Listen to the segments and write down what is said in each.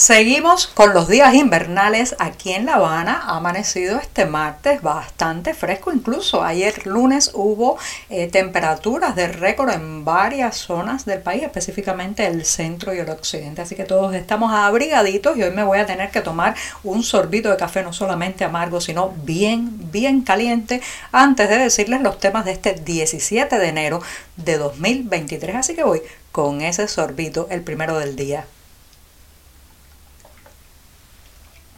Seguimos con los días invernales aquí en La Habana. Ha amanecido este martes bastante fresco. Incluso ayer lunes hubo eh, temperaturas de récord en varias zonas del país, específicamente el centro y el occidente. Así que todos estamos abrigaditos y hoy me voy a tener que tomar un sorbito de café no solamente amargo, sino bien, bien caliente antes de decirles los temas de este 17 de enero de 2023. Así que voy con ese sorbito el primero del día.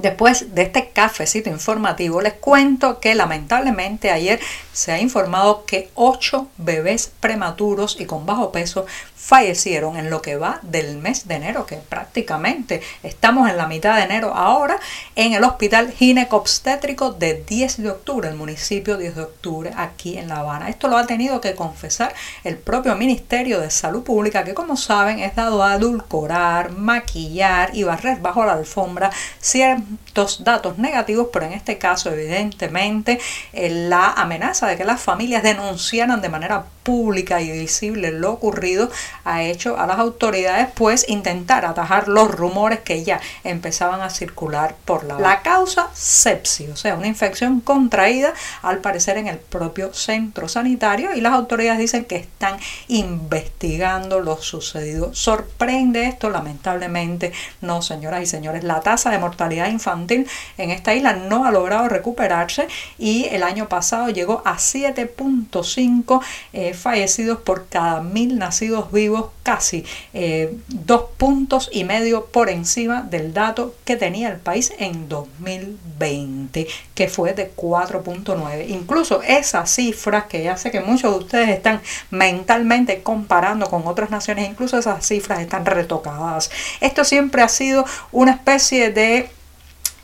Después de este cafecito informativo, les cuento que lamentablemente ayer se ha informado que ocho bebés prematuros y con bajo peso fallecieron en lo que va del mes de enero, que prácticamente estamos en la mitad de enero ahora, en el Hospital Ginecobstétrico de 10 de octubre, el municipio 10 de octubre, aquí en La Habana. Esto lo ha tenido que confesar el propio Ministerio de Salud Pública, que como saben es dado a adulcorar, maquillar y barrer bajo la alfombra ciertos datos negativos, pero en este caso evidentemente eh, la amenaza de que las familias denunciaran de manera pública y visible lo ocurrido ha hecho a las autoridades pues intentar atajar los rumores que ya empezaban a circular por la La causa sepsis, o sea, una infección contraída al parecer en el propio centro sanitario y las autoridades dicen que están investigando lo sucedido. Sorprende esto, lamentablemente no, señoras y señores. La tasa de mortalidad infantil en esta isla no ha logrado recuperarse y el año pasado llegó a 7.5 eh, fallecidos por cada mil nacidos vivos, casi eh, dos puntos y medio por encima del dato que tenía el país en 2020, que fue de 4.9. Incluso esas cifras, que ya sé que muchos de ustedes están mentalmente comparando con otras naciones, incluso esas cifras están retocadas. Esto siempre ha sido una especie de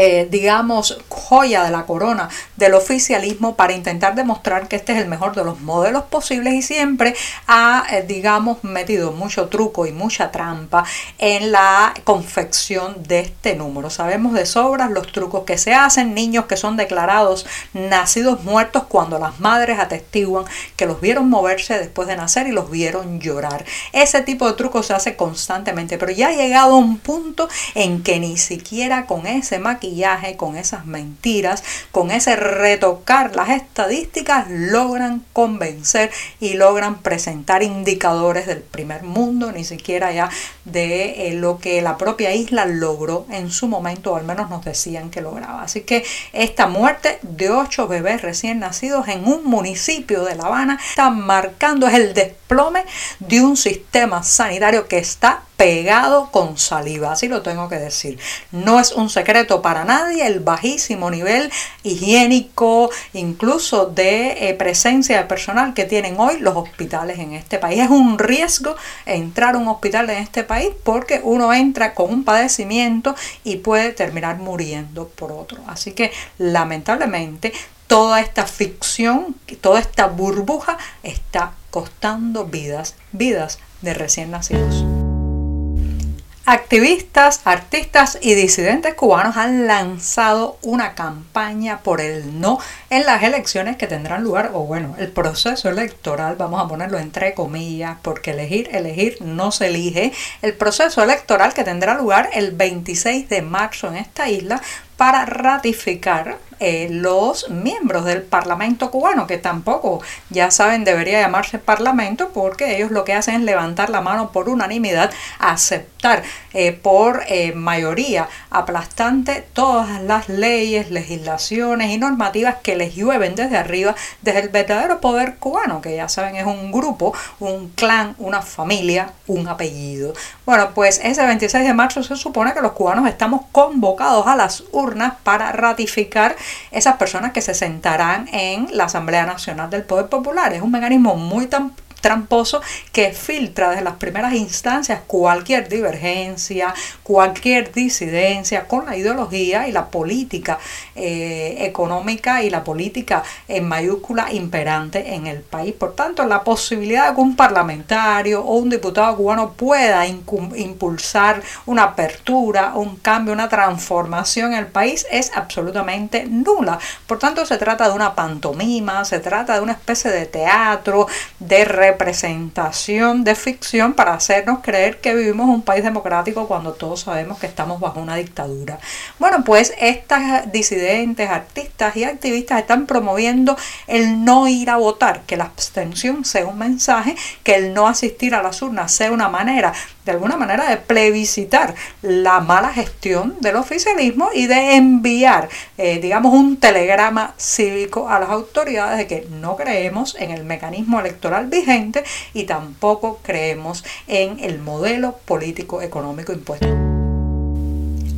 eh, digamos, joya de la corona del oficialismo para intentar demostrar que este es el mejor de los modelos posibles y siempre ha, eh, digamos, metido mucho truco y mucha trampa en la confección de este número. Sabemos de sobras los trucos que se hacen, niños que son declarados nacidos muertos cuando las madres atestiguan que los vieron moverse después de nacer y los vieron llorar. Ese tipo de trucos se hace constantemente, pero ya ha llegado un punto en que ni siquiera con ese maquillaje, con esas mentiras, con ese retocar las estadísticas, logran convencer y logran presentar indicadores del primer mundo, ni siquiera ya de eh, lo que la propia isla logró en su momento, o al menos nos decían que lograba. Así que esta muerte de ocho bebés recién nacidos en un municipio de La Habana está marcando el desplome de un sistema sanitario que está pegado con saliva, así lo tengo que decir. No es un secreto para nadie el bajísimo nivel higiénico, incluso de eh, presencia de personal que tienen hoy los hospitales en este país. Es un riesgo entrar a un hospital en este país porque uno entra con un padecimiento y puede terminar muriendo por otro. Así que lamentablemente toda esta ficción, toda esta burbuja está costando vidas, vidas de recién nacidos. Activistas, artistas y disidentes cubanos han lanzado una campaña por el no en las elecciones que tendrán lugar, o bueno, el proceso electoral, vamos a ponerlo entre comillas, porque elegir, elegir no se elige, el proceso electoral que tendrá lugar el 26 de marzo en esta isla para ratificar eh, los miembros del Parlamento cubano, que tampoco, ya saben, debería llamarse Parlamento porque ellos lo que hacen es levantar la mano por unanimidad, aceptar eh, por eh, mayoría aplastante todas las leyes, legislaciones y normativas que les llueven desde arriba, desde el verdadero poder cubano, que ya saben es un grupo, un clan, una familia, un apellido. Bueno, pues ese 26 de marzo se supone que los cubanos estamos convocados a las urnas para ratificar esas personas que se sentarán en la Asamblea Nacional del Poder Popular. Es un mecanismo muy tan tramposo que filtra desde las primeras instancias cualquier divergencia, cualquier disidencia con la ideología y la política eh, económica y la política en mayúscula imperante en el país. Por tanto, la posibilidad de que un parlamentario o un diputado cubano pueda impulsar una apertura, un cambio, una transformación en el país es absolutamente nula. Por tanto, se trata de una pantomima, se trata de una especie de teatro, de representación, de ficción para hacernos creer que vivimos un país democrático cuando todos sabemos que estamos bajo una dictadura. Bueno, pues estas disidentes, artistas y activistas están promoviendo el no ir a votar, que la abstención sea un mensaje, que el no asistir a las urnas sea una manera de alguna manera de plebiscitar la mala gestión del oficialismo y de enviar, eh, digamos, un telegrama cívico a las autoridades de que no creemos en el mecanismo electoral vigente y tampoco creemos en el modelo político económico impuesto.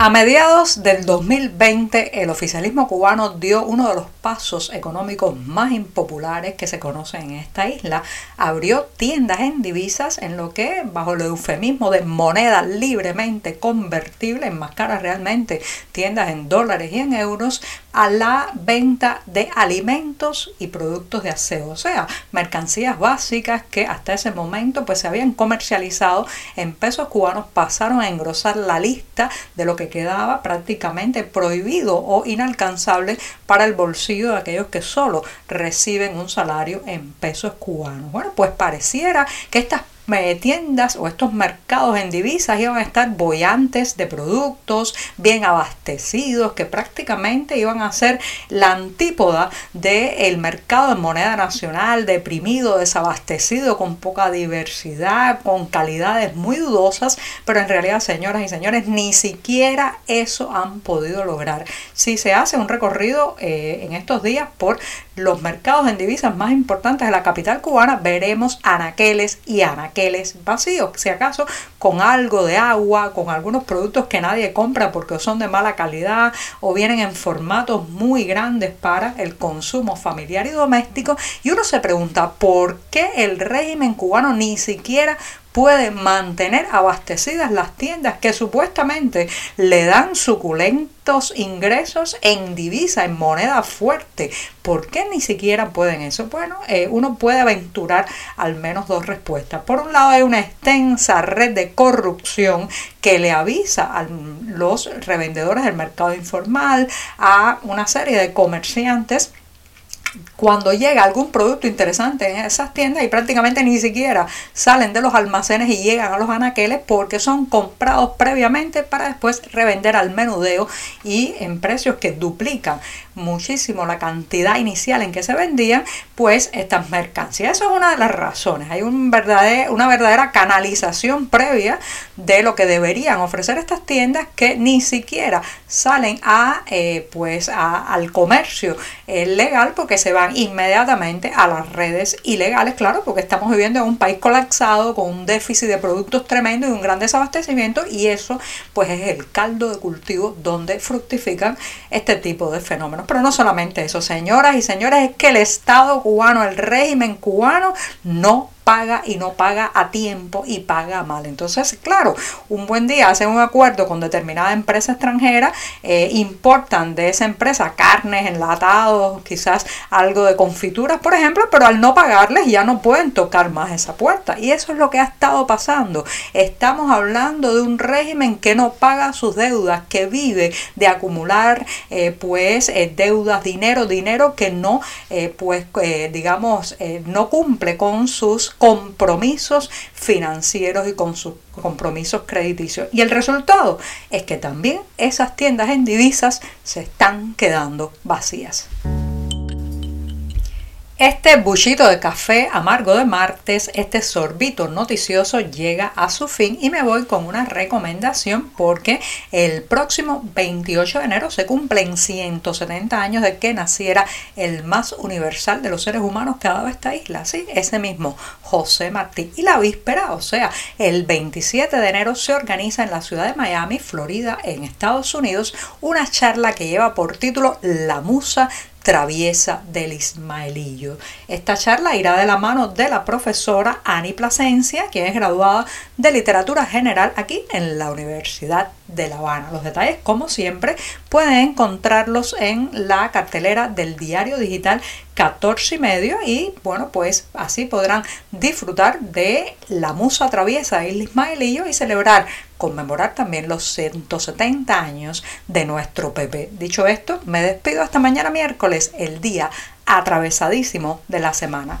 A mediados del 2020, el oficialismo cubano dio uno de los pasos económicos más impopulares que se conocen en esta isla. Abrió tiendas en divisas en lo que, bajo el eufemismo de moneda libremente convertible, en más caras realmente, tiendas en dólares y en euros, a la venta de alimentos y productos de aseo, o sea, mercancías básicas que hasta ese momento pues se habían comercializado en pesos cubanos, pasaron a engrosar la lista de lo que quedaba prácticamente prohibido o inalcanzable para el bolsillo de aquellos que solo reciben un salario en pesos cubanos. Bueno, pues pareciera que estas tiendas o estos mercados en divisas iban a estar boyantes de productos, bien abastecidos, que prácticamente iban a ser la antípoda del mercado de moneda nacional, deprimido, desabastecido, con poca diversidad, con calidades muy dudosas, pero en realidad, señoras y señores, ni siquiera eso han podido lograr. Si se hace un recorrido eh, en estos días por los mercados en divisas más importantes de la capital cubana, veremos anaqueles y anaqueles vacíos, si acaso con algo de agua, con algunos productos que nadie compra porque son de mala calidad o vienen en formatos muy grandes para el consumo familiar y doméstico. Y uno se pregunta, ¿por qué el régimen cubano ni siquiera puede mantener abastecidas las tiendas que supuestamente le dan suculentos ingresos en divisa, en moneda fuerte. ¿Por qué ni siquiera pueden eso? Bueno, eh, uno puede aventurar al menos dos respuestas. Por un lado hay una extensa red de corrupción que le avisa a los revendedores del mercado informal, a una serie de comerciantes cuando llega algún producto interesante en esas tiendas y prácticamente ni siquiera salen de los almacenes y llegan a los anaqueles porque son comprados previamente para después revender al menudeo y en precios que duplican muchísimo la cantidad inicial en que se vendían pues estas mercancías. Eso es una de las razones. Hay una verdadera canalización previa de lo que deberían ofrecer estas tiendas que ni siquiera salen a eh, pues al comercio legal porque se van inmediatamente a las redes ilegales, claro, porque estamos viviendo en un país colapsado con un déficit de productos tremendo y un gran desabastecimiento y eso pues es el caldo de cultivo donde fructifican este tipo de fenómenos. Pero no solamente eso, señoras y señores, es que el Estado cubano, el régimen cubano no paga y no paga a tiempo y paga mal. Entonces, claro, un buen día hacen un acuerdo con determinada empresa extranjera, eh, importan de esa empresa carnes, enlatados, quizás algo de confituras, por ejemplo, pero al no pagarles ya no pueden tocar más esa puerta. Y eso es lo que ha estado pasando. Estamos hablando de un régimen que no paga sus deudas, que vive de acumular eh, pues eh, deudas, dinero, dinero que no pues digamos no cumple con sus compromisos financieros y con sus compromisos crediticios. Y el resultado es que también esas tiendas en divisas se están quedando vacías. Este buchito de café amargo de martes, este sorbito noticioso llega a su fin y me voy con una recomendación porque el próximo 28 de enero se cumplen 170 años de que naciera el más universal de los seres humanos que ha dado esta isla, sí, ese mismo José Martí. Y la víspera, o sea, el 27 de enero se organiza en la ciudad de Miami, Florida, en Estados Unidos, una charla que lleva por título La Musa traviesa del Ismaelillo. Esta charla irá de la mano de la profesora Ani Plasencia, quien es graduada de Literatura General aquí en la Universidad de La Habana. Los detalles, como siempre, pueden encontrarlos en la cartelera del diario digital 14 y medio y bueno pues así podrán disfrutar de la musa traviesa del Ismaelillo y celebrar conmemorar también los 170 años de nuestro Pepe. Dicho esto, me despido hasta mañana miércoles, el día atravesadísimo de la semana.